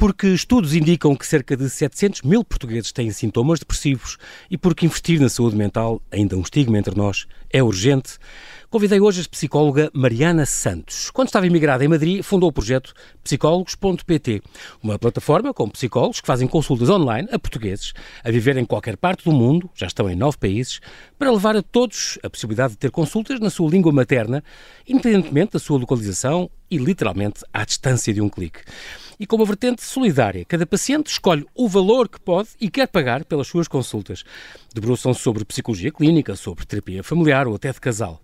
Porque estudos indicam que cerca de 700 mil portugueses têm sintomas depressivos e porque investir na saúde mental, ainda um estigma entre nós, é urgente, Convidei hoje a psicóloga Mariana Santos. Quando estava imigrada em Madrid, fundou o projeto psicólogos.pt, uma plataforma com psicólogos que fazem consultas online a portugueses a viver em qualquer parte do mundo, já estão em nove países, para levar a todos a possibilidade de ter consultas na sua língua materna, independentemente da sua localização e literalmente à distância de um clique e com uma vertente solidária. Cada paciente escolhe o valor que pode e quer pagar pelas suas consultas. Debruçam-se sobre psicologia clínica, sobre terapia familiar ou até de casal.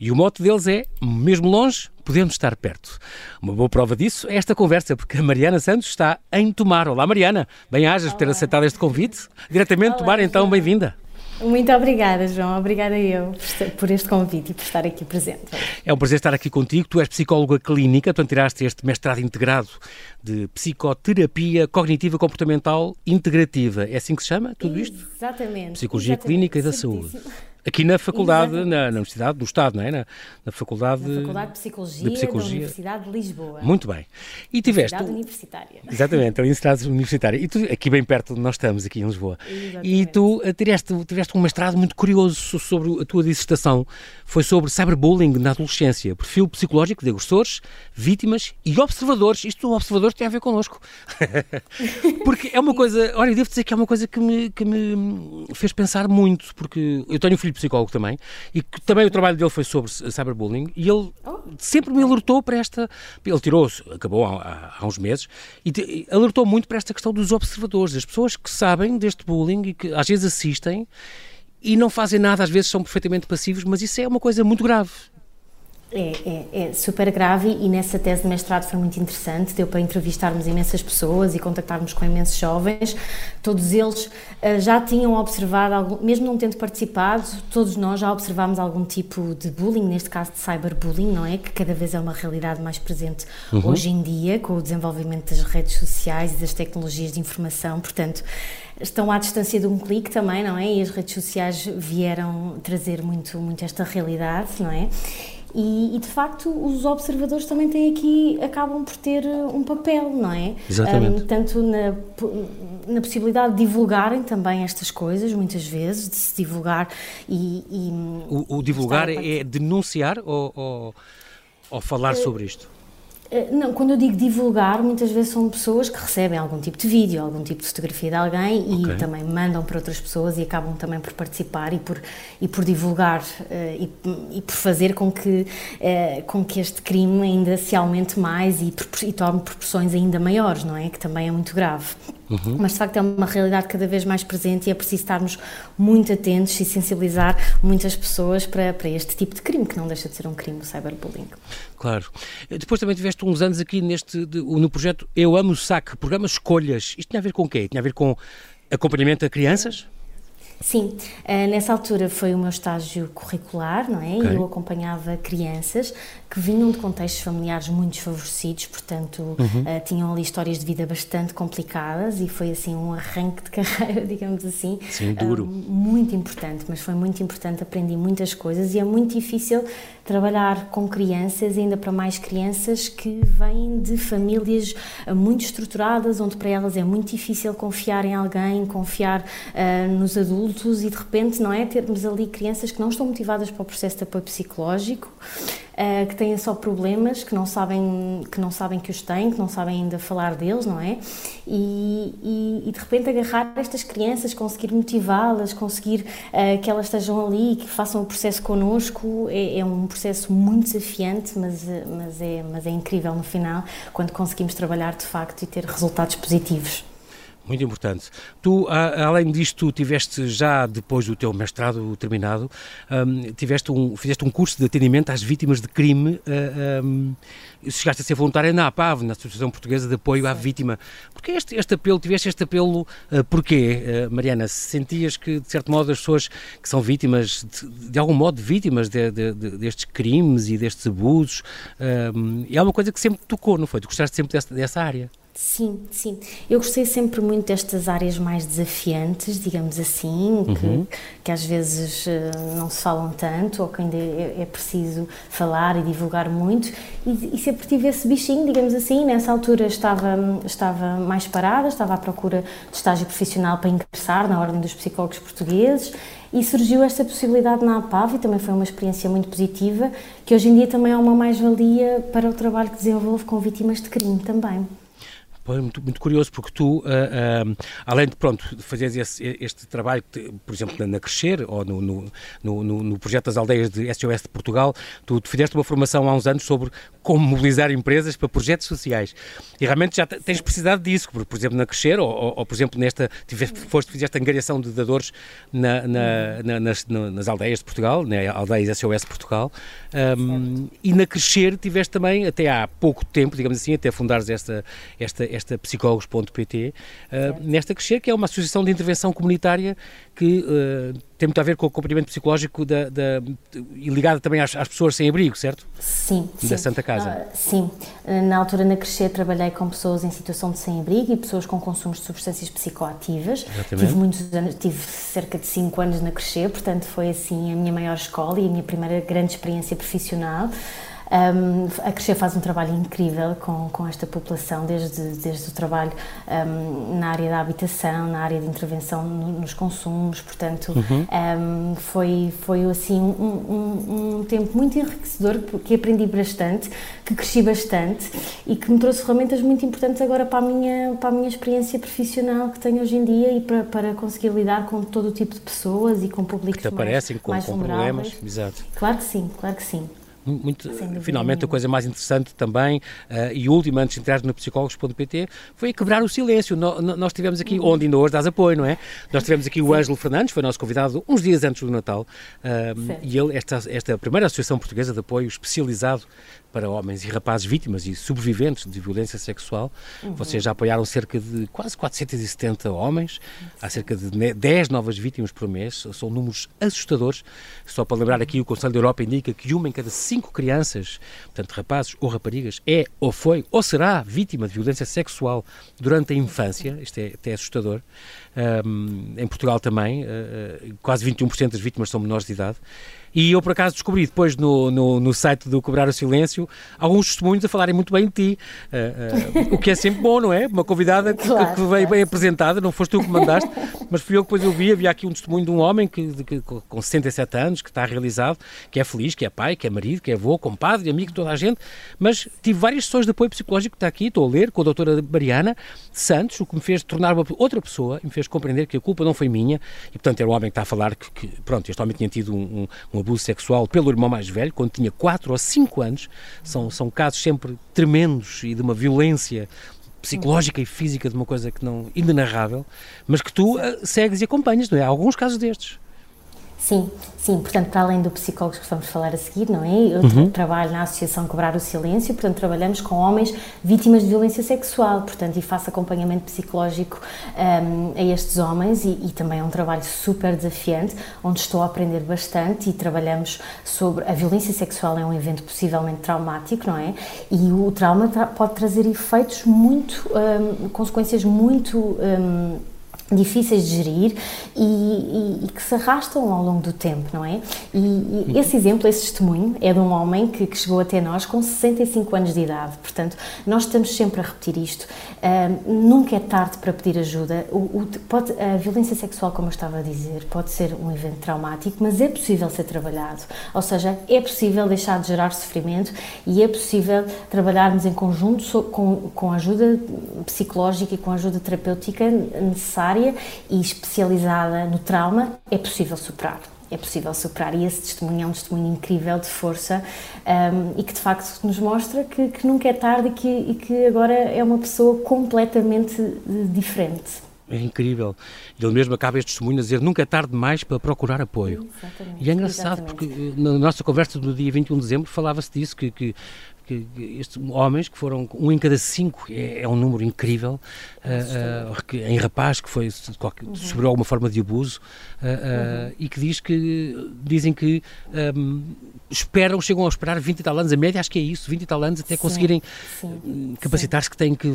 E o mote deles é: mesmo longe, podemos estar perto. Uma boa prova disso é esta conversa, porque a Mariana Santos está em Tomar. Olá, Mariana. Bem-ajas por ter aceitado este convite. Diretamente Olá, Tomar, então, bem-vinda. Muito obrigada, João. Obrigada eu por este convite e por estar aqui presente. É um prazer estar aqui contigo. Tu és psicóloga clínica, portanto, tiraste este mestrado integrado de psicoterapia cognitiva comportamental integrativa. É assim que se chama tudo isto? Exatamente. Psicologia exatamente. clínica e da saúde. Aqui na faculdade, na, na, Universidade do Estado, não é? Na, na faculdade, na faculdade de Psicologia, de Psicologia da Universidade de Lisboa. Muito bem. E tiveste... Universidade Universitária. Exatamente, a Universidade Universitária. E tu, aqui bem perto de nós estamos, aqui em Lisboa. Exatamente. E tu eh, tiveste, tiveste um mestrado muito curioso sobre a tua dissertação. Foi sobre cyberbullying na adolescência, perfil psicológico de agressores, vítimas e observadores. Isto, observadores, tem a ver connosco. porque é uma coisa... Olha, devo dizer que é uma coisa que me, que me fez pensar muito, porque eu tenho um filho psicólogo também, e que também o trabalho dele foi sobre cyberbullying, e ele oh. sempre me alertou para esta. Ele tirou-se, acabou há, há, uns meses, e alertou muito para esta questão dos observadores, das pessoas que sabem deste bullying e que às vezes assistem e não fazem nada, às vezes são perfeitamente passivos, mas isso é uma coisa muito grave. É, é, é, super grave e nessa tese de mestrado foi muito interessante, deu para entrevistarmos imensas pessoas e contactarmos com imensos jovens. Todos eles uh, já tinham observado, algum, mesmo não tendo participado, todos nós já observámos algum tipo de bullying, neste caso de cyberbullying, não é? Que cada vez é uma realidade mais presente uhum. hoje em dia, com o desenvolvimento das redes sociais e das tecnologias de informação. Portanto, estão à distância de um clique também, não é? E as redes sociais vieram trazer muito, muito esta realidade, não é? E, e, de facto os observadores também têm aqui, acabam por ter uh, um papel, não é? Exatamente. Um, tanto na, na possibilidade de divulgarem também estas coisas, muitas vezes, de se divulgar e. e o, o divulgar é denunciar ou, ou, ou falar uh, sobre isto? Eh, não, quando eu digo divulgar, muitas vezes são pessoas que recebem algum tipo de vídeo, algum tipo de fotografia de alguém e okay. também mandam para outras pessoas e acabam também por participar e por, e por divulgar uh, e, e, por fazer com que, uh, com que este crime ainda se aumente mais e, e tome proporções ainda maiores, não é? Que também é muito grave. Uhum. Mas de facto é uma realidade cada vez mais presente e é preciso estarmos muito atentos e sensibilizar muitas pessoas para, para este tipo de crime, que não deixa de ser um crime, o cyberbullying. Claro. Depois também tiveste uns anos aqui neste, no projeto Eu Amo o SAC, programa Escolhas. Isto tinha a ver com o quê? Tinha a ver com acompanhamento a crianças? Sim, uh, nessa altura foi o meu estágio curricular, não é? Okay. E eu acompanhava crianças que vinham de contextos familiares muito desfavorecidos, portanto, uhum. uh, tinham ali histórias de vida bastante complicadas e foi assim um arranque de carreira, digamos assim. Sim, duro. Uh, muito importante, mas foi muito importante, aprendi muitas coisas e é muito difícil trabalhar com crianças, ainda para mais crianças que vêm de famílias muito estruturadas, onde para elas é muito difícil confiar em alguém, confiar nos adultos e de repente, não é? Termos ali crianças que não estão motivadas para o processo de apoio psicológico uh, que têm só problemas, que não sabem que não sabem que os têm, que não sabem ainda falar deles, não é? E, e, e de repente agarrar estas crianças, conseguir motivá-las, conseguir uh, que elas estejam ali, que façam o processo connosco, é, é, um processo muito desafiante, mas mas é mas é incrível no final quando conseguimos trabalhar de facto e ter resultados positivos. Muito importante. Tu, além disto, tiveste já depois do teu mestrado terminado, um, tiveste um, fizeste um curso de atendimento às vítimas de crime. Uh, um, chegaste a ser voluntária na APAV, na Associação Portuguesa de Apoio à Vítima. Porquê este, este apelo? Tiveste este apelo? Uh, porquê, uh, Mariana? Sentias que, de certo modo, as pessoas que são vítimas, de, de algum modo, vítimas de, de, destes crimes e destes abusos, é uma coisa que sempre tocou, não foi? Tu gostaste sempre dessa, dessa área? Sim, sim. Eu gostei sempre muito destas áreas mais desafiantes, digamos assim, uhum. que, que às vezes eh, não se falam tanto ou que ainda é, é preciso falar e divulgar muito. E, e, sempre tive esse bichinho, digamos assim. Nessa altura estava, estava mais parada, estava à procura de estágio profissional para ingressar na Ordem dos Psicólogos Portugueses e surgiu esta possibilidade na APAV e também foi uma experiência muito positiva, que hoje em dia também é uma mais-valia para o trabalho que desenvolvo com vítimas de crime também muito, muito curioso, porque tu, uh, uh, além de, pronto, fazeres esse, este trabalho, por exemplo, na, Crescer, ou no, no, no, no, projeto das aldeias de SOS de Portugal, tu, tu fizeste uma formação há uns anos sobre como mobilizar empresas para projetos sociais. E realmente já tens precisado disso, por, por exemplo, na Crescer, ou, ou, ou, por exemplo, nesta, tiveste, foste, fizeste angariação de dadores na, na, na, nas, nas aldeias de Portugal, na né, aldeias SOS Portugal, um, e na Crescer tiveste também, até há pouco tempo, digamos assim, até fundares esta, esta, esta psicólogos.pt, uh, nesta Crescer, que é uma associação de intervenção comunitária que uh, tem muito a ver com o acompanhamento psicológico da, da, e ligada também às, às, pessoas sem abrigo, certo? Sim. Da sim. Santa Casa. Uh, sim. Na altura, na Crescer, trabalhei com pessoas em situação de sem-abrigo e pessoas com consumo de substâncias psicoativas. Exatamente. Tive muitos anos, tive cerca de 5 anos na Crescer, portanto foi assim a minha maior escola e a minha primeira grande experiência profissional. Um, a Crescer faz um trabalho incrível com, com esta população, desde, desde o trabalho um, na área da habitação, na área de intervenção no, nos consumos, portanto, uhum. um, foi, foi assim um, tempo muito enriquecedor, que aprendi bastante, que cresci bastante e que me trouxe ferramentas muito importantes agora para a minha, para a minha experiência profissional que tenho hoje em dia e para, para conseguir lidar com todo o tipo de pessoas e com públicos que aparecem mais, com, mais com problemas. Exato. Claro que sim, claro que sim. Muito, finalmente, a coisa mais interessante também uh, e última, antes de entrar no psicólogos.pt, foi quebrar o silêncio. No, no, nós tivemos aqui, uhum. onde ainda hoje dás apoio, não é? Nós tivemos aqui o Ângelo Fernandes, foi nosso convidado uns dias antes do Natal, uh, e ele, esta, esta primeira associação portuguesa de apoio especializado para homens e rapazes vítimas e sobreviventes de violência sexual. Uhum. Vocês já apoiaram cerca de quase 470 homens, há cerca de 10 novas vítimas por mês, são números assustadores. Só para lembrar aqui, o Conselho da Europa indica que uma em cada cinco crianças, portanto rapazes ou raparigas, é ou foi ou será vítima de violência sexual durante a infância. Isto é até assustador. Um, em Portugal também, uh, quase 21% das vítimas são menores de idade. E eu, por acaso, descobri depois no, no, no site do Cobrar o Silêncio alguns testemunhos a falarem muito bem de ti, uh, uh, o que é sempre bom, não é? Uma convidada que, claro, que veio claro. bem apresentada, não foste tu que mandaste, mas fui eu que depois eu vi, havia aqui um testemunho de um homem que, que, com 67 anos, que está realizado, que é feliz, que é pai, que é marido, que é avô, compadre, amigo de toda a gente, mas tive várias sessões de apoio psicológico que está aqui, estou a ler, com a doutora Mariana Santos, o que me fez tornar uma outra pessoa, me fez compreender que a culpa não foi minha, e portanto era um homem que está a falar que, que pronto, este homem tinha tido um, um, abuso sexual pelo irmão mais velho, quando tinha 4 ou 5 anos. São, são casos sempre tremendos e de uma violência psicológica e física de uma coisa que não inenarrável, mas que tu uh, segues e acompanhas, não é? Há alguns casos destes. Sim, sim, portanto, para além do psicólogo que vamos falar a seguir, não é? Eu uhum. trabalho na Associação Cobrar o Silêncio, portanto, trabalhamos com homens vítimas de violência sexual, portanto, e faço acompanhamento psicológico um, a estes homens e, e, também é um trabalho super desafiante, onde estou a aprender bastante e trabalhamos sobre a violência sexual é um evento possivelmente traumático, não é? E o trauma tra pode trazer efeitos muito, um, consequências muito um, difíceis de gerir e, e, e, que se arrastam ao longo do tempo, não é? E, e esse exemplo, esse testemunho, é de um homem que, que, chegou até nós com 65 anos de idade. Portanto, nós estamos sempre a repetir isto. Nunca é tarde para pedir ajuda. O, o, pode, a violência sexual, como eu estava a dizer, pode ser um evento traumático, mas é possível ser trabalhado. Ou seja, é possível deixar de gerar sofrimento e é possível trabalharmos em conjunto com, com ajuda psicológica e com ajuda terapêutica necessária área e especializada no trauma, é possível superar é possível superar. E esse testemunho é um testemunho incrível de força um, e que de facto nos mostra que, que nunca é tarde e que, e que, agora é uma pessoa completamente diferente. É incrível. Ele mesmo acaba este testemunho a dizer nunca é tarde demais para procurar apoio. Exatamente, e é engraçado exatamente. porque na nossa conversa do dia 21 de dezembro falava-se disso, que, que que, estes homens que foram, um em cada cinco, é, é um número incrível, uh, uh, em rapaz que foi uhum. sofreu alguma forma de abuso uh, uhum. e que diz que dizem que um, esperam, chegam a esperar 20 e tal anos, a média acho que é isso, 20 e tal anos até sim, conseguirem hum, capacitar-se que têm que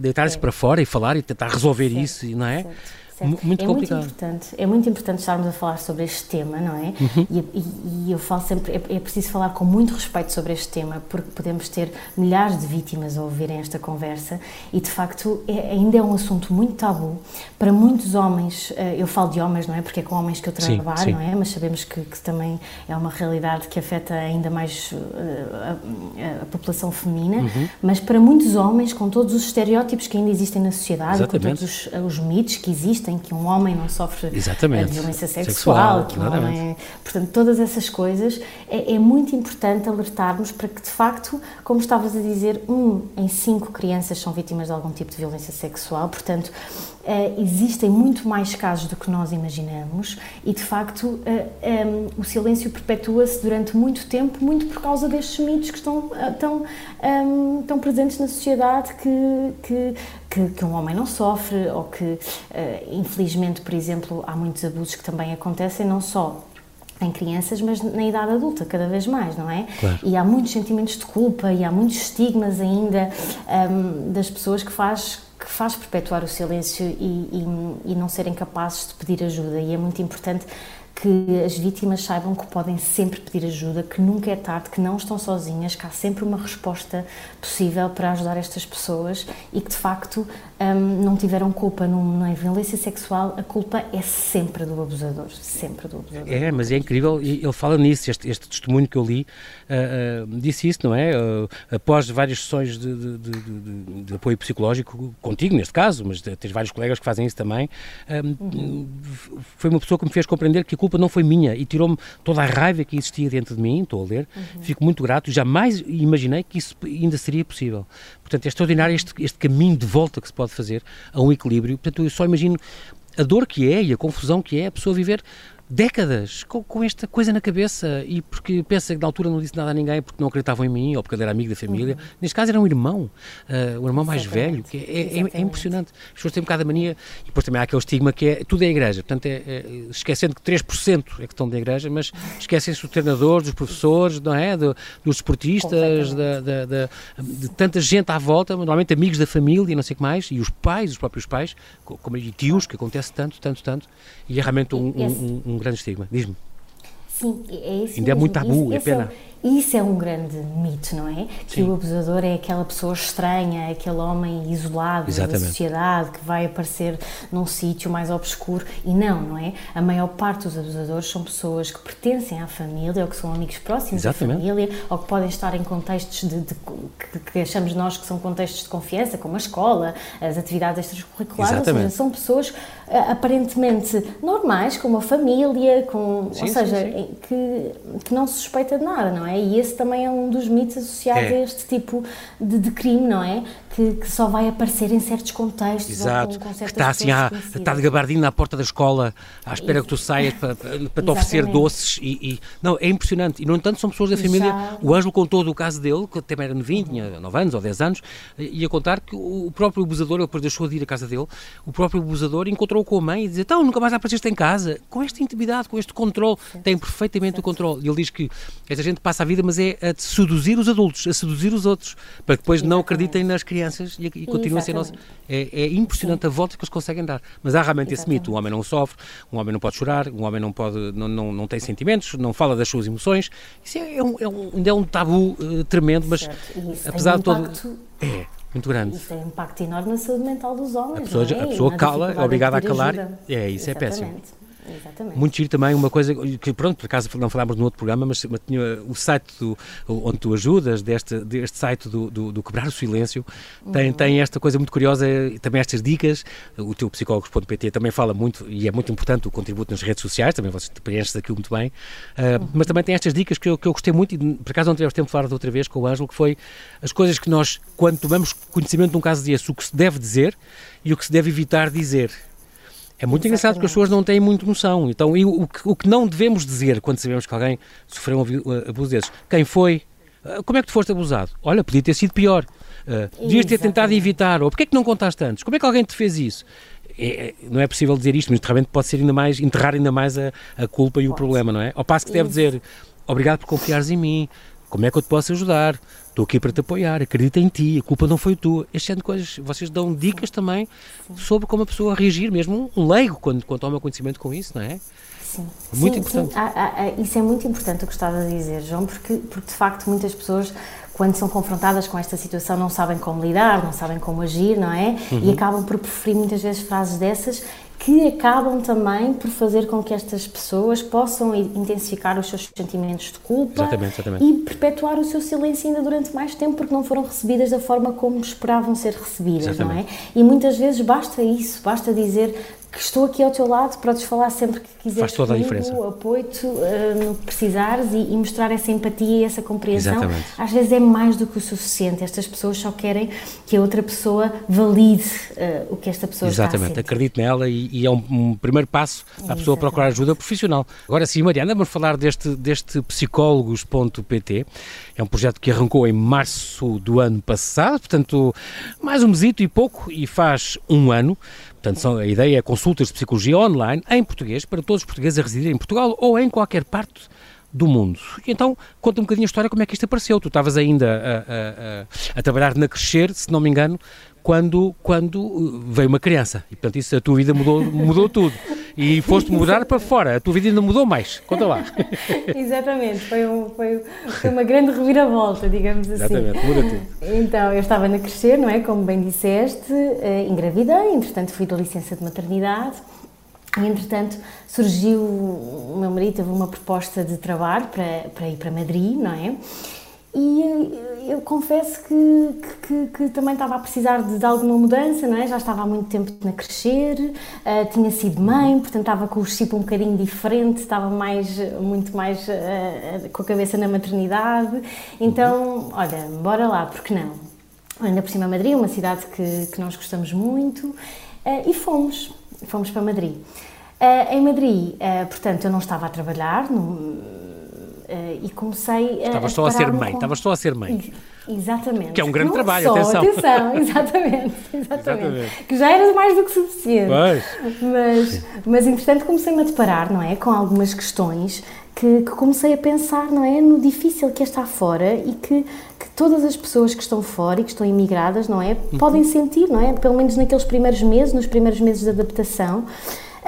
deitar-se para fora e falar e tentar resolver isso, não é? Certo. Certo. Muito é complicado. Muito importante, é muito importante estarmos a falar sobre este tema, não é? Uhum. E, e, e, eu falo sempre, é, é, preciso falar com muito respeito sobre este tema, porque podemos ter milhares de vítimas a ouvirem esta conversa e, de facto, é, ainda é um assunto muito tabu. Para muitos homens, eh, eu falo de homens, não é? Porque é com homens que eu trabalho, sim, sim. não é? Mas sabemos que, que, também é uma realidade que afeta ainda mais eh, a, a população feminina, uhum. mas para muitos homens, com todos os estereótipos que ainda existem na sociedade, Exatamente. com todos os, os mitos que existem, existem, que um homem não sofre Exatamente. violência sexual, sexual que um homem, portanto, todas essas coisas, é, é, muito importante alertarmos para que, de facto, como estavas a dizer, um em cinco crianças são vítimas de algum tipo de violência sexual, portanto, Uh, existem muito mais casos do que nós imaginamos e, de facto, uh, eh, um, o silêncio perpetua-se durante muito tempo, muito por causa destes mitos que estão uh, tão, um, tão presentes na sociedade que, que, que, que, um homem não sofre ou que, infelizmente, por exemplo, há muitos abusos que também acontecem, não só em crianças, mas na idade adulta, cada vez mais, não é? Claro. E há muitos sentimentos de culpa e há muitos estigmas ainda um, ehm, das pessoas que faz que faz perpetuar o silêncio e, e, e não serem capazes de pedir ajuda. E é muito importante que as vítimas saibam que podem sempre pedir ajuda, que nunca é tarde, que não estão sozinhas, que há sempre uma resposta possível para ajudar estas pessoas e que de facto um, não tiveram culpa numa violência sexual, a culpa é sempre do abusador, sempre do abusador. É, mas é incrível, ele fala nisso, este, este testemunho que eu li uh, uh, disse isso, não é? Uh, após várias sessões de, de, de, de, apoio psicológico, contigo neste caso, mas tens vários colegas que fazem isso também, hum, uhum. foi uma pessoa que me fez compreender que a culpa não foi minha e tirou-me toda a raiva que existia dentro de mim, estou a ler, uhum. fico muito grato, jamais imaginei que isso ainda seria possível. Portanto, é extraordinário este, este caminho de volta que se pode fazer a um equilíbrio. Portanto, eu só imagino a dor que é e a confusão que é a pessoa viver décadas com, com, esta coisa na cabeça e porque pensa que na altura não disse nada a ninguém porque não acreditavam em mim ou porque ele era amigo da família. Uhum. Neste caso era um irmão, uh, um irmão mais velho, que é, é, é, impressionante. As pessoas têm um bocado a mania e depois também há aquele estigma que é tudo é igreja. Portanto, é, é esquecendo que 3% é que estão da igreja, mas esquecem-se dos treinadores, dos professores, não é? Do, dos esportistas, da, da, da, de tanta gente à volta, normalmente amigos da família e não sei o que mais, e os pais, os próprios pais, como e tios, que acontece tanto, tanto, tanto, e é realmente um, um, um grande estigma. Diz-me. Sim, é isso. Ainda mesmo. é muito tabu, é pena. É isso é um grande mito, não é? Que Sim. o abusador é aquela pessoa estranha, aquele homem isolado Exatamente. da sociedade que vai aparecer num sítio mais obscuro. E não, não é? A maior parte dos abusadores são pessoas que pertencem à família ou que são amigos próximos Exatamente. da família ou que podem estar em contextos de, de que, que, achamos nós que são contextos de confiança, como a escola, as atividades extracurriculares. Exatamente. Ou seja, são pessoas uh, aparentemente normais, com uma família, com, sim, ou seja, sim. Que, que não se suspeita de nada, não é? É? E esse também é um dos mitos associados é. a este tipo de, de crime, não é? Que, que, só vai aparecer em certos contextos. Exato, com, com que está assim, à, está de gabardina na porta da escola, à espera que tu saias para, para, te oferecer doces. E, e, não, é impressionante. E, no entanto, são pessoas da família. Já... O Ângelo contou do caso dele, que também era novinho, tinha 9 anos ou 10 anos, ia contar que o próprio abusador, ele depois deixou de ir à casa dele, o próprio abusador encontrou com a mãe e dizia: Então, nunca mais apareceste em casa. Com esta intimidade, com este controle, tem perfeitamente o controle. E ele diz que esta gente passa a vida, mas é a seduzir os adultos, a seduzir os outros, para que depois Exatamente. não acreditem nas crianças crianças e, e continua a ser nosso. É, é impressionante Sim. a volta que eles conseguem dar. Mas há realmente Exatamente. esse mito: um homem não sofre, um homem não pode chorar, um homem não, pode, não, não, não tem sentimentos, não fala das suas emoções. Isso é, é um, é um, é um tabu uh, tremendo, mas apesar de todo. É muito grande. Isso tem um impacto enorme na saúde mental dos homens. A pessoa, é? a pessoa cala, é obrigada a calar. Ajuda. É, isso Exatamente. é péssimo. Exatamente. Muito giro também, uma coisa que, pronto, por acaso não falámos no outro programa, mas, mas tinha o site do, onde tu ajudas, deste, deste site do, do, do Quebrar o Silêncio, tem, uhum. tem esta coisa muito curiosa, também estas dicas. O teu psicólogos.pt também fala muito, e é muito importante o contributo nas redes sociais, também vocês preenches aquilo muito bem, uh, uhum. mas também tem estas dicas que eu, que eu gostei muito, e por acaso não tivemos tempo de falar de outra vez com o Ângelo, que foi as coisas que nós, quando tomamos conhecimento de um caso desse, o que se deve dizer e o que se deve evitar dizer. É muito Exatamente. engraçado porque as pessoas não têm muito noção. Então, o, que, o que não devemos dizer quando sabemos que alguém sofreu um abuso desses? Quem foi? Uh, como é que tu foste abusado? Olha, podia ter sido pior. Uh, devias ter tentado evitar. Ou porquê é que não contaste antes? Como é que alguém te fez isso? É, é, não é possível dizer isto, mas realmente pode ser ainda mais, enterrar ainda mais a, a culpa e o problema, não é? Ao passo que deve dizer, obrigado por confiares em mim, como é que eu te posso ajudar? Estou aqui para te apoiar, acredita em ti, a culpa não foi tua. Este tipo de coisas, vocês dão dicas também sobre como a pessoa reagir, mesmo um leigo, quando, quando toma conhecimento com isso, não é? Sim. Muito sim, importante. Sim. Ah, ah, ah, isso é muito importante o que estás a dizer, João, porque, porque de facto muitas pessoas quando são confrontadas com esta situação não sabem como lidar, não sabem como agir, não é? Uhum. E acabam por preferir muitas vezes frases dessas que acabam também por fazer com que estas pessoas possam intensificar os seus sentimentos de culpa exatamente, exatamente. e perpetuar o seu silêncio ainda durante mais tempo porque não foram recebidas da forma como esperavam ser recebidas, exatamente. não é? E muitas vezes basta isso, basta dizer que estou aqui ao teu lado para te falar sempre que quiseres Faz toda comigo, a diferença. apoio-te uh, no que precisares e, e, mostrar essa empatia e essa compreensão. Exatamente. Às vezes é mais do que o suficiente. Estas pessoas só querem que a outra pessoa valide uh, o que esta pessoa Exatamente. está a Acredite nela e, e é um, um, primeiro passo para a pessoa Exatamente. procurar ajuda profissional. Agora sim, Mariana, vamos falar deste, deste psicólogos.pt. É um projeto que arrancou em março do ano passado, portanto, mais um mesito e pouco, e faz um ano. Portanto, são, a ideia é consultas de psicologia online em português para todos os portugueses a residir em Portugal ou em qualquer parte do mundo. Então, conta um bocadinho a história, como é que isto apareceu. Tu estavas ainda a, a, a, a trabalhar na Crescer, se não me engano, quando, quando uh, veio uma criança. E, portanto, isso, a tua vida mudou, mudou tudo. E foste mudar para fora. A tua vida ainda mudou mais. Conta lá. Exatamente. Foi, um, foi, foi, uma grande reviravolta, digamos assim. Exatamente. Muda tudo. Então, eu estava na crescer, não é? Como bem disseste, uh, engravidei, entretanto fui da licença de maternidade. E, entretanto, surgiu, o meu marido teve uma proposta de trabalho para, para ir para Madrid, não é? E eu confesso que, que, que, também estava a precisar de, de, alguma mudança, não é? Já estava há muito tempo a crescer, uh, tinha sido mãe, portanto estava com o chip um bocadinho diferente, estava mais, muito mais uh, com a cabeça na maternidade. Então, olha, bora lá, porque não? Ainda por cima Madrid, uma cidade que, que nós gostamos muito, uh, e fomos, fomos para Madrid. em Madrid, portanto, eu não estava a trabalhar, Uh, e comecei a. Estavas só a ser mãe, estavas só a ser mãe. Exatamente. Que é um grande Não trabalho, só, atenção. Atenção, exatamente, exatamente, exatamente. Que já era mais do que suficiente. Pois. Mas, mas entretanto comecei-me a deparar, não é? Com algumas questões que, que, comecei a pensar, não é? No difícil que é estar fora e que, que todas as pessoas que estão fora e que estão imigradas, não é? Uhum. Podem sentir, não é? Pelo menos naqueles primeiros meses, nos primeiros meses de adaptação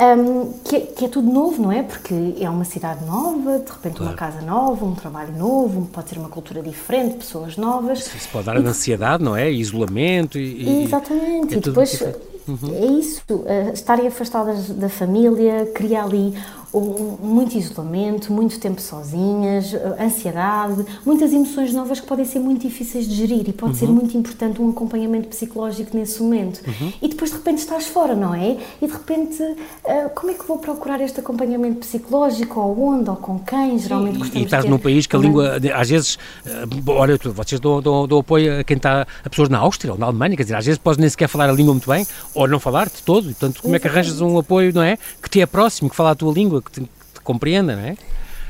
um, que, é, que, é, tudo novo, não é? Porque é uma cidade nova, de repente claro. uma casa nova, um trabalho novo, pode ser uma cultura diferente, pessoas novas. Isso pode dar e, ansiedade, não é? Isolamento e. Exatamente, é e depois. Uhum. É isso, uh, estarem afastadas da família, cria ali muito isolamento, muito tempo sozinhas, eh, ansiedade, muitas emoções novas que podem ser muito difíceis de gerir e pode uhum. ser muito importante um acompanhamento psicológico nesse momento. Uhum. E depois de repente estás fora, não é? E de repente, uh, como é que vou procurar este acompanhamento psicológico? Ou onde? Ou com quem? Geralmente Sim, E estás num país que a língua, às vezes, uh, olha, vocês dão, dão, dão, apoio a quem está, a pessoas na Áustria ou na Alemanha, quer dizer, às vezes podes nem sequer falar a língua muito bem ou não falar de todo, portanto, como é que arranjas um apoio, não é? Que te é próximo, que fala a tua língua, que te, te compreenda, não é?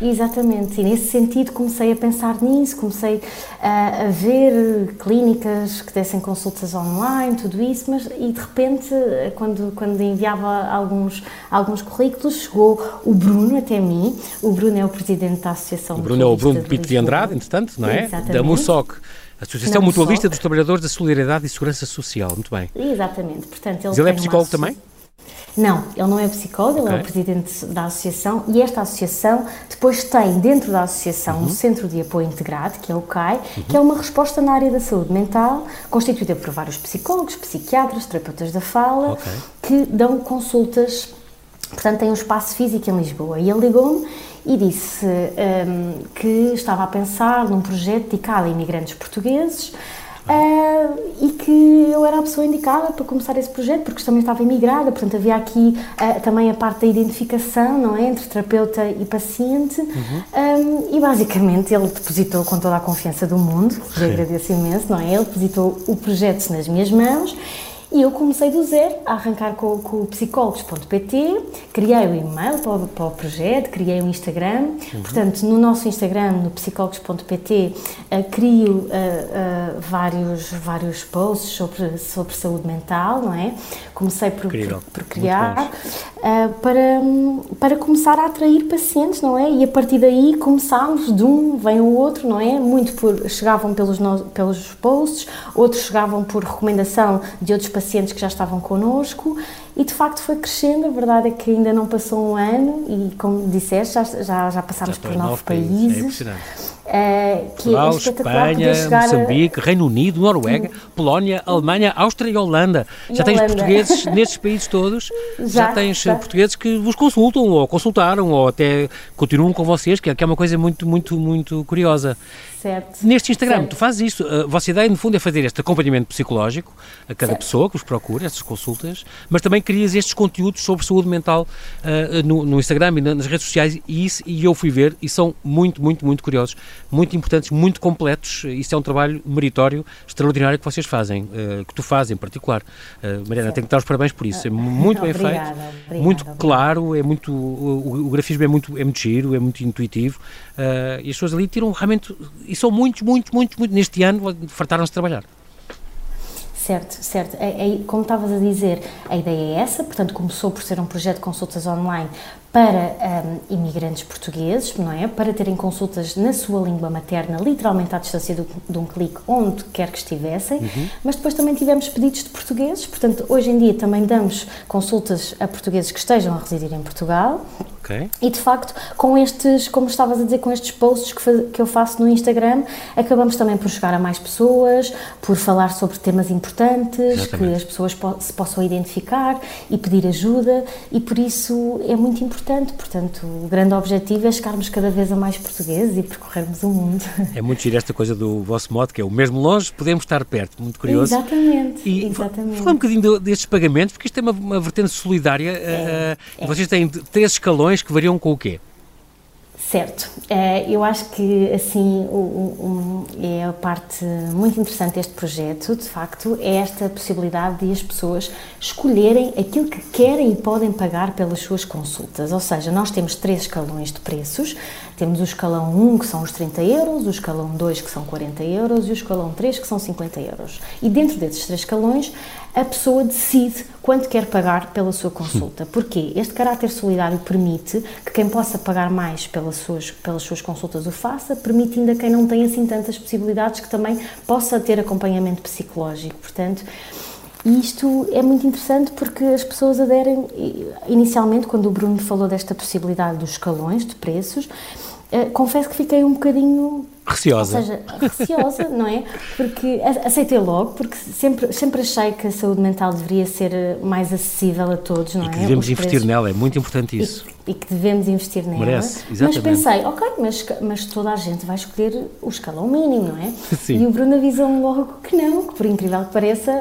Exatamente, e nesse sentido comecei a pensar nisso, comecei uh, a ver clínicas que dessem consultas online, tudo isso, mas e de repente, quando, quando enviava alguns, alguns currículos, chegou o Bruno até mim. O Bruno é o presidente da Associação O Bruno é o Bruno Pito de Andrade, entretanto, não é? Exatamente. Da MUSOC. Associação Mutualista dos Trabalhadores da Solidariedade e Segurança Social, muito bem. Exatamente, portanto ele, Mas ele é psicólogo também? Não, ele não é psicólogo, okay. ele é o presidente da associação e esta associação depois tem dentro da associação uhum. um centro de apoio integrado, que é o CAI, uhum. que é uma resposta na área da saúde mental, constituída por vários psicólogos, psiquiatras, terapeutas da fala, okay. que dão consultas, portanto tem um espaço físico em Lisboa. E ele ligou-me e disse um, que estava a pensar num projeto dedicado a imigrantes portugueses, Uh, e que eu era a pessoa indicada para começar esse projeto, porque também estava imigrada, portanto havia aqui uh, também a parte da identificação, não é, entre terapeuta e paciente, uhum. um, e basicamente ele depositou com toda a confiança do mundo, lhe agradeço imenso, não é, ele depositou o projeto nas minhas mãos, E eu comecei do zero a arrancar com, com o psicólogos.pt, criei o e-mail para o, para o, projeto, criei o Instagram. Uhum. Portanto, no nosso Instagram, no psicólogos.pt, uh, crio uh, uh, vários, vários posts sobre, sobre saúde mental, não é? Comecei por, por, por criar para, para começar a atrair pacientes, não é? E a partir daí começámos, de um vem o outro, não é? Muito por, chegavam pelos, pelos posts, outros chegavam por recomendação de outros pacientes que já estavam connosco e de facto foi crescendo. A verdade é que ainda não passou um ano e, como disseste, já, já, já passámos já por nove países. países. É que é Portugal, é Espanha, Moçambique, a... Reino Unido, Noruega, hum. Polónia, Alemanha, Áustria e Holanda. E já Holanda. tens portugueses nestes países todos, já, já tens já. portugueses que vos consultam ou consultaram ou até continuam com vocês, que é, que é uma coisa muito, muito, muito curiosa. Certo. Neste Instagram, certo. tu fazes isso. A vossa ideia, no fundo, é fazer este acompanhamento psicológico a cada certo. pessoa que os procura, essas consultas, mas também crias estes conteúdos sobre saúde mental uh, no, no, Instagram e nas redes sociais e, isso, e eu fui ver e são muito, muito, muito curiosos, muito importantes, muito completos. Isso é um trabalho meritório, extraordinário que vocês fazem, uh, que tu fazes em particular. Uh, Mariana, tenho que dar os parabéns por isso. É muito bem obrigada, feito, obrigada, muito claro, é muito, o, o, grafismo é muito, é muito giro, é muito intuitivo e as pessoas ali tiram realmente e são muitos, muitos, muitos, muitos, neste ano fartaram-se de trabalhar. Certo, certo. É, é, como estavas a dizer, a ideia é essa, portanto começou por ser um projeto de consultas online para um, imigrantes portugueses, não é? Para terem consultas na sua língua materna, literalmente à distância de, de um clique, onde quer que estivessem, uhum. mas depois também tivemos pedidos de portugueses, portanto, hoje em dia também damos consultas a portugueses que estejam a residir em Portugal. Okay. E de facto, com estes, como estavas a dizer, com estes posts que, que eu faço no Instagram, acabamos também por chegar a mais pessoas, por falar sobre temas importantes, Exatamente. que as pessoas po se possam identificar e pedir ajuda, e por isso é muito importante. Portanto, o grande objetivo é chegarmos cada vez a mais portugueses e percorrermos o mundo. É muito giro esta coisa do vosso modo, que é o mesmo longe, podemos estar perto. Muito curioso. Exatamente. E exatamente. Fala um bocadinho destes pagamentos, porque isto é uma, uma vertente solidária. É, uh, é. Vocês têm três escalões que variam com o quê? Certo, eh, eu acho que assim é a parte muito interessante deste projeto, de facto, é esta possibilidade de as pessoas escolherem aquilo que querem e podem pagar pelas suas consultas. Ou seja, nós temos três escalões de preços. Temos o escalão 1, que são os 30 euros, o escalão 2, que são 40 euros, e o escalão 3, que são 50 euros. E dentro desses três escalões, a pessoa decide quanto quer pagar pela sua consulta. Porquê? Este caráter solidário permite que quem possa pagar mais pelas suas, pelas suas consultas o faça, permite ainda quem não tem assim tantas possibilidades que também possa ter acompanhamento psicológico. Portanto, isto é muito interessante porque as pessoas aderem, inicialmente, quando o Bruno falou desta possibilidade dos escalões de preços, eh, confesso que fiquei um bocadinho Receosa. Ou seja, receosa, não é? Porque aceitei logo, porque sempre, sempre achei que a saúde mental deveria ser mais acessível a todos, não e é? que devemos investir nela, é muito importante isso. E, e, que devemos investir nela. Merece, exatamente. Mas pensei, ok, mas, mas toda a gente vai escolher o escalão mínimo, não é? Sim. E o Bruno avisou-me logo que não, que por incrível que pareça,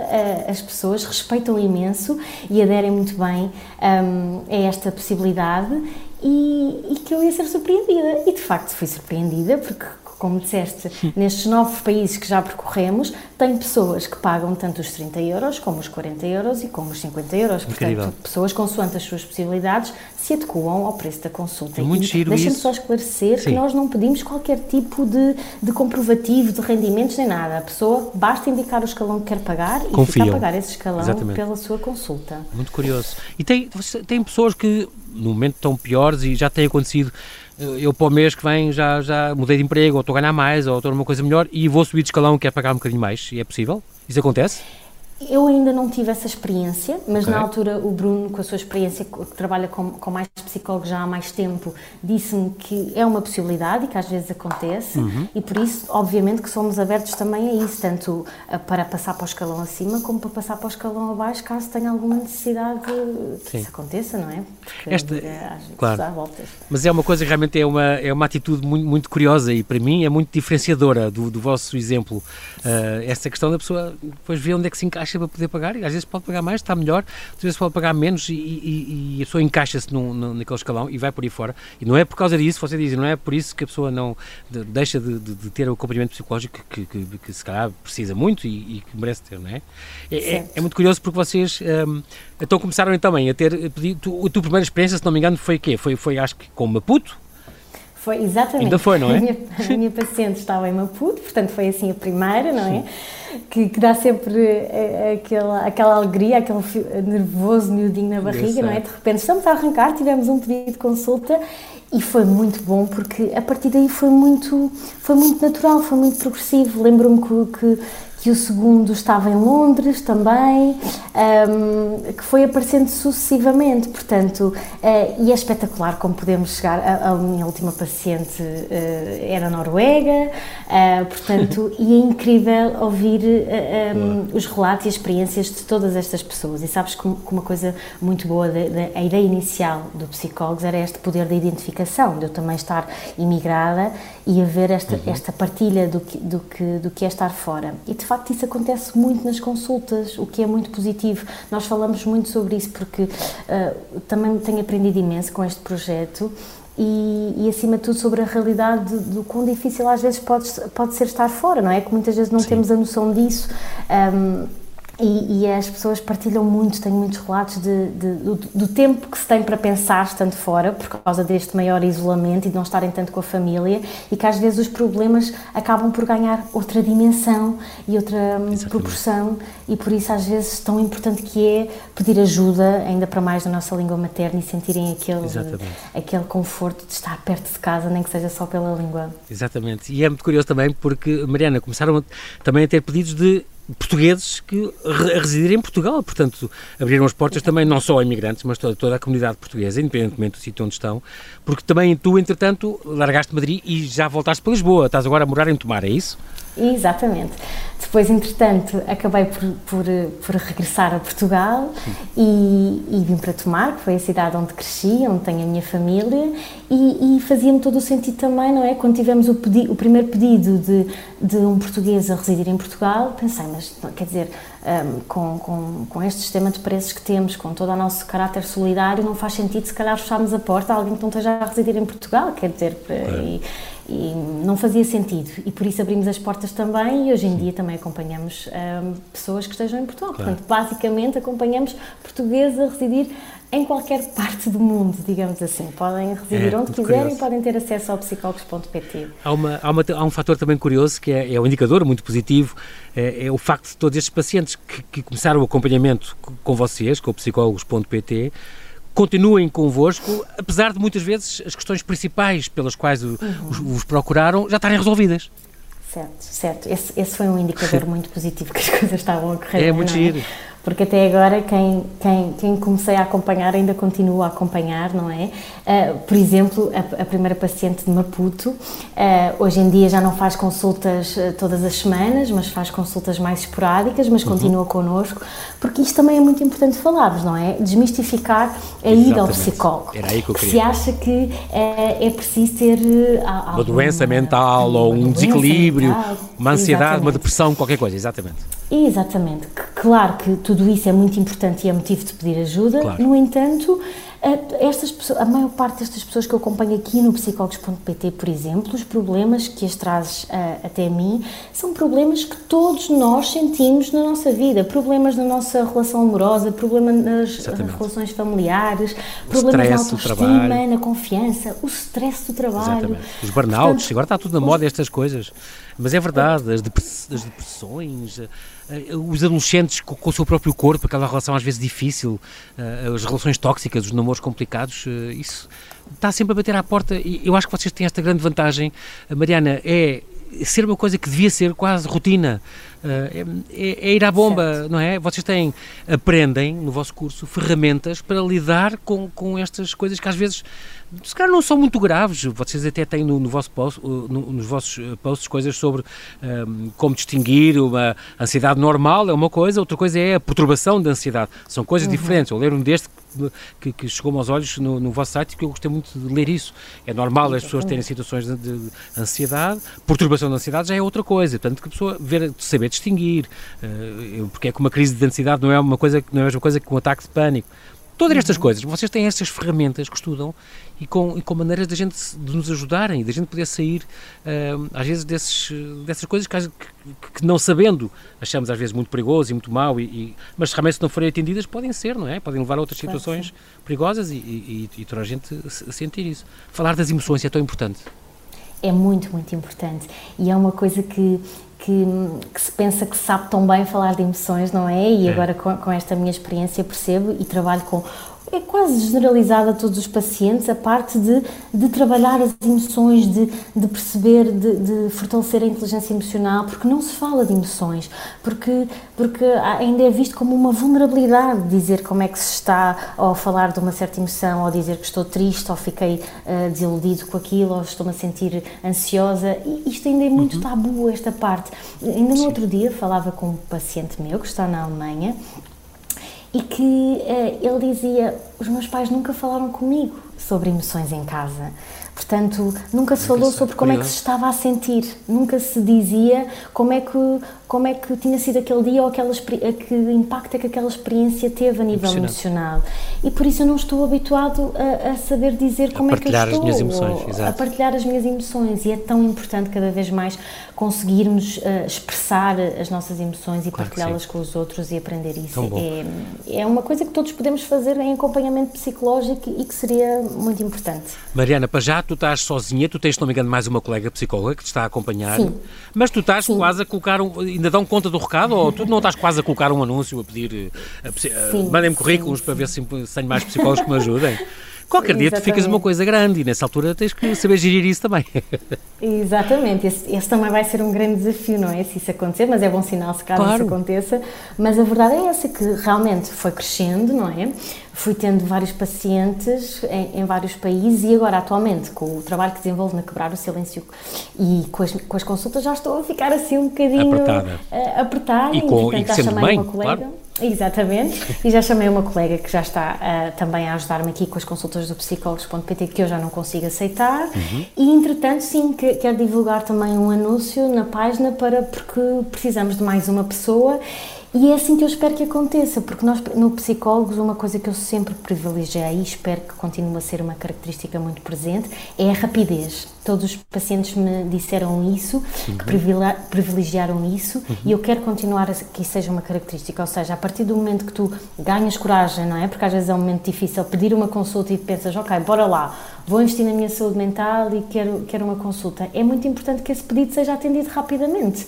as pessoas respeitam imenso e aderem muito bem um, a esta possibilidade e, e, que eu ia ser surpreendida. E de facto fui surpreendida, porque como disseste, nestes nove países que já percorremos, tem pessoas que pagam tanto os 30 euros, como os 40 euros e como os 50 euros. Incrível. Portanto, pessoas consoante as suas possibilidades se adequam ao preço da consulta. É muito e giro Deixa-me só esclarecer Sim. que nós não pedimos qualquer tipo de, de comprovativo de rendimentos nem nada. A pessoa basta indicar o escalão que quer pagar e Confiam. fica a pagar esse escalão Exatamente. pela sua consulta. Muito curioso. E tem, tem pessoas que, no momento, estão piores e já tem acontecido eu para o mês que vem já, já mudei de emprego, ou estou a ganhar mais, ou estou numa coisa melhor, e vou subir de escalão, quer pagar um bocadinho mais. E é possível? Isso acontece? Eu ainda não tive essa experiência, mas okay. na altura o Bruno, com a sua experiência, que trabalha com, com mais psicólogos já há mais tempo, disse-me que é uma possibilidade e que às vezes acontece, uhum. e por isso, obviamente, que somos abertos também a isso, tanto para passar para o escalão acima como para passar para o escalão abaixo, caso tenha alguma necessidade que Sim. isso aconteça, não é? Porque Esta, é, claro. Mas é uma coisa que realmente é uma, é uma atitude muito, muito curiosa e para mim é muito diferenciadora do, do vosso exemplo. Uh, essa questão da pessoa depois ver onde é que se encaixa caixa para poder pagar, e às vezes pode pagar mais, está melhor, às vezes pode pagar menos e, e, e a pessoa encaixa-se naquele escalão e vai por aí fora. E não é por causa disso, você diz, não é por isso que a pessoa não de, deixa de, de, de, ter o acompanhamento psicológico que, que, que, que, se calhar precisa muito e, e que merece ter, não é? É, é, é muito curioso porque vocês um, então começaram também a ter pedido, a tua primeira experiência, se não me engano, foi o quê? Foi, foi acho que com Maputo? Foi, exatamente. Ainda foi, não é? A minha, a minha paciente estava em Maputo, portanto foi assim a primeira, não é? Que, que, dá sempre eh, aquela, aquela alegria, aquele nervoso miudinho na barriga, não é? De repente estamos a arrancar, tivemos um pedido de consulta e foi muito bom porque a partir daí foi muito, foi muito natural, foi muito progressivo. Lembro-me que, que que o segundo estava em Londres também, um, que foi aparecendo sucessivamente, portanto, uh, e é espetacular como podemos chegar, a, a minha última paciente uh, era Noruega, uh, portanto, e é incrível ouvir um, os relatos e experiências de todas estas pessoas, e sabes que, uma coisa muito boa, de, de, a ideia inicial do psicólogo era este poder da identificação, de eu também estar imigrada e haver esta, uhum. esta partilha do que, do, que, do que é estar fora. E de facto isso acontece muito nas consultas, o que é muito positivo. Nós falamos muito sobre isso porque uh, também tenho aprendido imenso com este projeto e, e, acima de tudo sobre a realidade do, do quão difícil às vezes pode, pode ser estar fora, não é? Que muitas vezes não Sim. temos a noção disso. Um, e, e, as pessoas partilham muito, tenho muitos relatos de, de, do, do, tempo que se tem para pensar estando fora, por causa deste maior isolamento e de não estarem tanto com a família, e que às vezes os problemas acabam por ganhar outra dimensão e outra hum, Exatamente. proporção, e por isso às vezes tão importante que é pedir ajuda, ainda para mais na nossa língua materna, e sentirem aquele, aquele conforto de estar perto de casa, nem que seja só pela língua. Exatamente, e é muito curioso também porque, Mariana, começaram também a ter pedidos de portugueses que a residir em Portugal, portanto, abriram as portas também não só a imigrantes, mas toda, toda a comunidade portuguesa, independentemente do sítio onde estão, porque também tu, entretanto, largaste Madrid e já voltaste para Lisboa, estás agora a morar em Tomar, é isso? Exatamente. Depois, entretanto, acabei por, por, por regressar a Portugal e, e, vim para Tomar, que foi a cidade onde cresci, onde tenho a minha família, e, e fazia-me todo o sentido também, não é? Quando tivemos o, pedi, o primeiro pedido de, de um português a residir em Portugal, pensei, mas quer dizer, um, com, com, com este sistema de preços que temos, com todo o nosso caráter solidário, não faz sentido se calhar fecharmos a porta a alguém que não esteja a residir em Portugal, quer dizer, é. e, e não fazia sentido. E por isso abrimos as portas também e hoje em dia também acompanhamos um, pessoas que estejam em Portugal. Claro. Portanto, basicamente acompanhamos portugueses a residir em qualquer parte do mundo, digamos assim. Podem residir é, onde quiserem curioso. e podem ter acesso ao psicólogos.pt. Há, uma, há, uma, há um fator também curioso que é, é um indicador muito positivo, é, é, o facto de todos estes pacientes que, que começaram o acompanhamento com vocês, com o psicólogos.pt, continuem convosco, apesar de muitas vezes as questões principais pelas quais o, uhum. os, os procuraram já estarem resolvidas. Certo, certo. Esse, esse foi um indicador muito positivo que as coisas estavam a correr. É muito é? giro porque até agora quem, quem, quem comecei a acompanhar ainda continua a acompanhar, não é? Uh, por exemplo, a, a, primeira paciente de Maputo, uh, hoje em dia já não faz consultas uh, todas as semanas, mas faz consultas mais esporádicas, mas uhum. continua connosco, porque isto também é muito importante falarmos, não é? Desmistificar a ida ao psicólogo. Era aí que eu queria. Se acha que é preciso ter... uma doença mental ou um desequilíbrio, mental, uma ansiedade, exatamente. uma depressão, qualquer coisa, exatamente. Exatamente. Claro que tudo isso é muito importante e é motivo de pedir ajuda, claro. no entanto, estas pessoas, a maior parte destas pessoas que eu acompanho aqui no psicólogos.pt, por exemplo, os problemas que as trazes uh, até mim são problemas que todos nós sentimos na nossa vida. Problemas na nossa relação amorosa, problemas nas, nas relações familiares, o problemas na autoestima, na confiança, o stress do trabalho. Exatamente. Os burnouts, agora está tudo na moda estas coisas. Mas é verdade, as, depressões, eh, eh, os adolescentes com, o seu próprio corpo, aquela relação às vezes difícil, uh, as relações tóxicas, os namoros complicados, isso está sempre a bater à porta e eu acho que vocês têm esta grande vantagem, Mariana, é ser uma coisa que devia ser quase rotina. É, é, é, ir à bomba, certo. não é? Vocês têm, aprendem no vosso curso ferramentas para lidar com, com estas coisas que às vezes se calhar não são muito graves. Vocês até têm no, no vosso post, no, nos vossos eh, posts coisas sobre um, ehm, como distinguir uma ansiedade normal, é uma coisa, outra coisa é a perturbação da ansiedade. São coisas uhum. diferentes. Eu ler um deste que, que chegou-me aos olhos no, no, vosso site que eu gostei muito de ler isso. É normal as pessoas terem situações de, de ansiedade, perturbação da ansiedade já é outra coisa. Portanto, que a pessoa ver, saber saber distinguir, uh, porque é que uma crise de ansiedade não é uma coisa não é a mesma coisa que um ataque de pânico. Todas estas uhum. coisas, vocês têm estas ferramentas que estudam e com, e com maneiras de, gente, de nos ajudarem, de a gente poder sair, uh, às vezes, desses, dessas coisas que, que, que, não sabendo, achamos às vezes muito perigoso e muito mau, e, e, mas realmente se não forem atendidas podem ser, não é? Podem levar a outras situações perigosas e, e, e, toda a gente sentir isso. Falar das emoções é tão importante. É muito, muito importante. E é uma coisa que que, que, se pensa que sabe tão bem falar de emoções, não é? E agora com, com, esta minha experiência percebo e trabalho com é quase generalizada a todos os pacientes a parte de, de trabalhar as emoções, de, de perceber, de, de, fortalecer a inteligência emocional, porque não se fala de emoções, porque, porque ainda é visto como uma vulnerabilidade dizer como é que se está, ou falar de uma certa emoção, ou dizer que estou triste, ou fiquei uh, desiludido com aquilo, ou estou-me a sentir ansiosa. E isto ainda é muito uhum. tabu, esta parte. Ainda no Sim. outro dia falava com um paciente meu que está na Alemanha e que uh, ele dizia: Os meus pais nunca falaram comigo sobre emoções em casa. Portanto, nunca se falou sobre como é que se estava a sentir, nunca se dizia como é que, como é que tinha sido aquele dia ou aquela, que impacto é que aquela experiência teve a nível emocional. E por isso eu não estou habituado a, a saber dizer como é que eu estou. As minhas emoções, a partilhar as minhas emoções. E é tão importante cada vez mais conseguirmos uh, expressar as nossas emoções e claro partilhá-las com os outros e aprender isso. É, é uma coisa que todos podemos fazer em acompanhamento psicológico e que seria muito importante. Mariana, para já tu estás sozinha, tu tens, se não me engano, mais uma colega psicóloga que te está a acompanhar, Sim. mas tu estás Sim. quase a colocar, um, ainda dão conta do recado ou tu não estás quase a colocar um anúncio, a pedir, a, a, mandem-me currículos para ver se, tenho mais psicólogos que me ajudem? Qualquer dia tu ficas uma coisa grande e nessa altura tens que saber gerir isso também. Exatamente, esse, esse, também vai ser um grande desafio, não é? Se isso acontecer, mas é bom sinal se caso claro. isso aconteça. Mas a verdade é essa, que realmente foi crescendo, não é? Fui tendo vários pacientes em, em vários países e agora, atualmente, com o trabalho que desenvolvo na Quebrar o Silêncio e com as, com as consultas, já estou a ficar assim um bocadinho apertada. Uh, apertada e, com, e, portanto, e já chamei bem, uma colega. Claro Exatamente, e já chamei uma colega que já está uh, também a ajudar-me aqui com as consultas do psicólogos.pt que eu já não consigo aceitar uhum. e entretanto sim que, quero divulgar também um anúncio na página para porque precisamos de mais uma pessoa e é assim que eu espero que aconteça, porque nós, no Psicólogos, uma coisa que eu sempre privilegiei e espero que continue a ser uma característica muito presente é a rapidez. Todos os pacientes me disseram isso, uhum. que privilegiaram isso, uhum. e eu quero continuar a que isso seja uma característica. Ou seja, a partir do momento que tu ganhas coragem, não é? Porque às vezes é um momento difícil pedir uma consulta e pensas, ok, bora lá, vou investir na minha saúde mental e quero, quero uma consulta. É muito importante que esse pedido seja atendido rapidamente.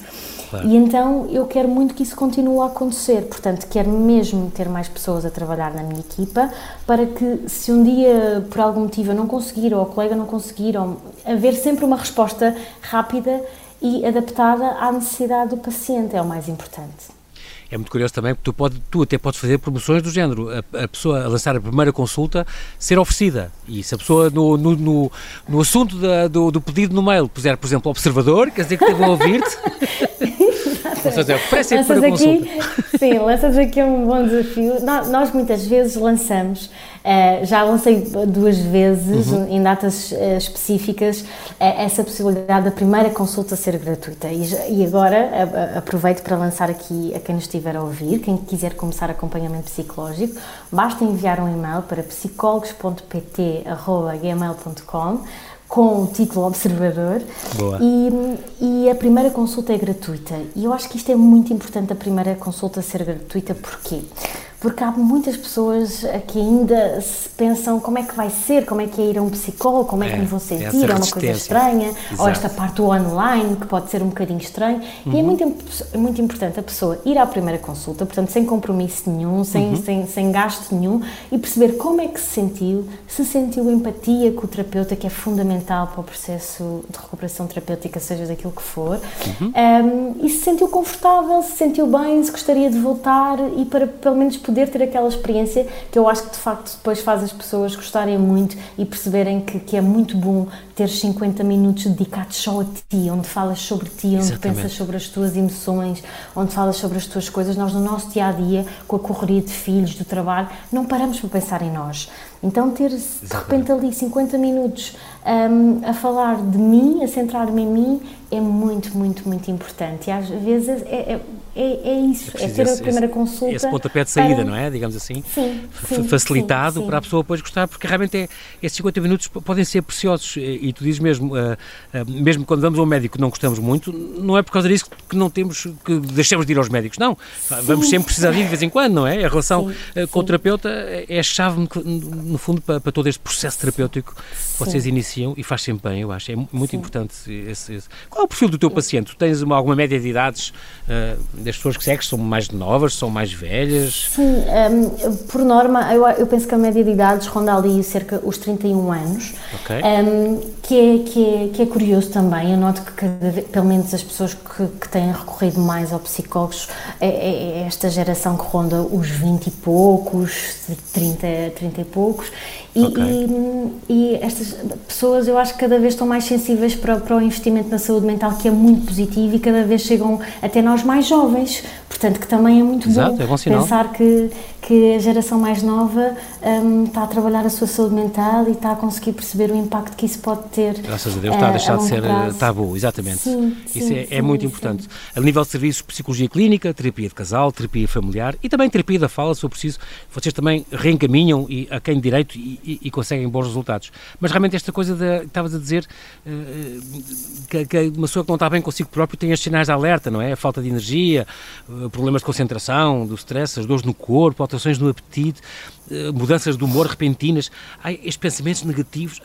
Claro. E então eu quero muito que isso continue a acontecer. Portanto, quero mesmo ter mais pessoas a trabalhar na minha equipa para que, se um dia por algum motivo eu não conseguir ou o colega não conseguir, ou haver sempre uma resposta rápida e adaptada à necessidade do paciente é o mais importante. É muito curioso também, porque tu, pode, tu até podes fazer promoções do género, a, a, pessoa a lançar a primeira consulta ser oferecida. E se a pessoa no, no, no, no assunto da, do, do, pedido no mail puser, por exemplo, observador, quer dizer que esteve a ouvir-te. A primeira aqui. Sim, lanças aqui um bom desafio. Nós, nós muitas vezes lançamos Uh, já lancei duas vezes, uhum. em datas uh, específicas, uh, essa possibilidade da primeira consulta ser gratuita. E, e agora aproveito para lançar aqui a quem nos estiver a ouvir, quem quiser começar acompanhamento psicológico, basta enviar um e-mail para psicólogos.pt.gmail.com com o título Observador e, e, a primeira consulta é gratuita. E eu acho que isto é muito importante, a primeira consulta ser gratuita, porquê? Porque há muitas pessoas que ainda se pensam como é que vai ser, como é que é ir a um psicólogo, como é, é que me vou sentir, é uma coisa estranha, Exato. ou esta parte online que pode ser um bocadinho estranho. Uhum. E é uhum. muito, é muito importante a pessoa ir à primeira consulta, portanto, sem compromisso nenhum, sem, uhum. sem, sem gasto nenhum, e perceber como é que se sentiu, se sentiu empatia com o terapeuta, que é fundamental para o processo de recuperação terapêutica, seja daquilo que for, uhum. um, e se sentiu confortável, se sentiu bem, se gostaria de voltar e para pelo menos poder ter aquela experiência que eu acho que de facto depois faz as pessoas gostarem muito e perceberem que, que é muito bom ter 50 minutos dedicados só a ti, onde falas sobre ti, onde Exatamente. pensas sobre as tuas emoções, onde falas sobre as tuas coisas. Nós, no nosso dia a dia, com a correria de filhos, do trabalho, não paramos para pensar em nós. Então, ter de repente ali 50 minutos um, a falar de mim, a centrar-me em mim, é muito, muito, muito importante. E às vezes é, é é, é isso, é, é ter esse, a primeira consulta. Esse pontapé de saída, para... não é? Digamos assim. Sim. sim facilitado sim, sim. para a pessoa depois gostar, porque realmente é, esses 50 minutos podem ser preciosos. E tu dizes mesmo, uh, uh, mesmo quando vamos ao médico que não gostamos muito, não é por causa disso que não temos, que deixamos de ir aos médicos, não. Vamos sempre precisar de ir de vez em quando, não é? A relação uh, com o terapeuta é a chave, no fundo, para, para todo este processo terapêutico que vocês iniciam e faz sempre bem, eu acho. É muito importante esse, esse, Qual é o perfil do teu paciente? Tu tens uma, alguma média de idades das pessoas que segues? São mais novas, são mais velhas? Sim, um, por norma, eu, eu, penso que a média de idades ronda ali cerca os 31 anos, okay. um, que, é, que, é, que é curioso também. Eu noto que, cada vez, pelo menos, as pessoas que, que têm recorrido mais ao psicólogos, é, é, é esta geração que ronda os 20 e poucos, 30, 30 e poucos, e, okay. e, e, estas pessoas eu acho que cada vez estão mais sensíveis para, para o investimento na saúde mental, que é muito positivo, e cada vez chegam até nós mais jovens, portanto que também é muito Exato, bom, é bom pensar que, que a geração mais nova um, está a trabalhar a sua saúde mental e está a conseguir perceber o impacto que isso pode ter. Graças a Deus está a deixar a de ser prazo. tabu, exatamente. Sim, isso sim, é, sim, é, muito importante. A nível de serviços de psicologia clínica, terapia de casal, terapia familiar e também terapia da fala, se for preciso, vocês também reencaminham e, a quem direito e, e, e conseguem bons resultados. Mas realmente esta coisa de, estavas a dizer uh, que, que, uma pessoa que não está bem consigo próprio tem estes sinais de alerta, não é? A falta de energia, uh, problemas de concentração, do stress, as dores no corpo, alterações no apetite, uh, mudanças de humor repentinas. Estes pensamentos negativos,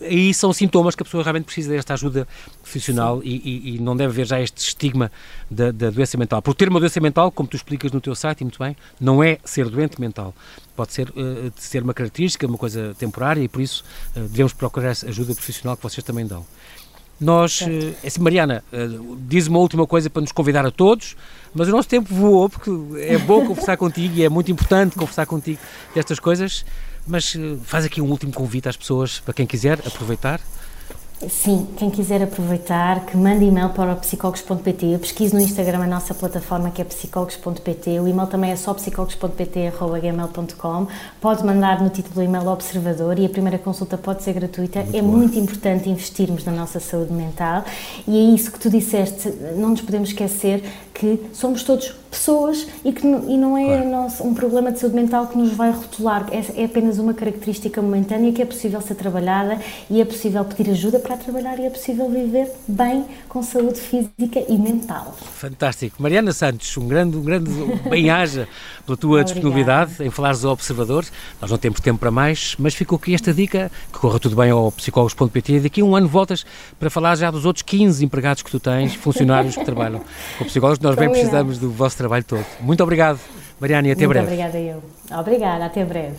aí são sintomas que a pessoa realmente precisa desta ajuda profissional e, e, e, não deve haver já este estigma da, da doença mental. Por ter uma doença mental, como tu explicas no teu site, e muito bem, não é ser doente mental pode ser, uh, ser uma característica, uma coisa temporária e por isso uh, devemos procurar essa ajuda profissional que vocês também dão. Nós, uh, assim, Mariana, uh, diz uma última coisa para nos convidar a todos, mas o nosso tempo voou porque é bom conversar contigo e é muito importante conversar contigo destas coisas, mas uh, faz aqui um último convite às pessoas, para quem quiser aproveitar. Sim, quem quiser aproveitar, que mande e-mail para psicólogos.pt. Eu pesquiso no Instagram a nossa plataforma que é psicólogos.pt. O e-mail também é só psicólogos.pt.gmail.com. Pode mandar no título do e-mail observador e a primeira consulta pode ser gratuita. Muito é bom. muito importante investirmos na nossa saúde mental e é isso que tu disseste. Não nos podemos esquecer que somos todos pessoas e que e não é claro. nosso, um problema de saúde mental que nos vai rotular. É, é apenas uma característica momentânea que é possível ser trabalhada e é possível pedir ajuda para trabalhar e é possível viver bem com saúde física e mental. Fantástico. Mariana Santos, um grande, um grande bem-aja pela tua disponibilidade em falares ao observador. Nós não temos tempo para mais, mas ficou aqui esta dica, que corra tudo bem ao psicólogos.pt. Daqui a um ano voltas para falar já dos outros 15 empregados que tu tens, funcionários que trabalham com psicólogos. Nós bem precisamos do vosso trabalho todo. Muito obrigado, Mariana, e até Muito breve. Muito obrigada eu. Obrigada, até breve.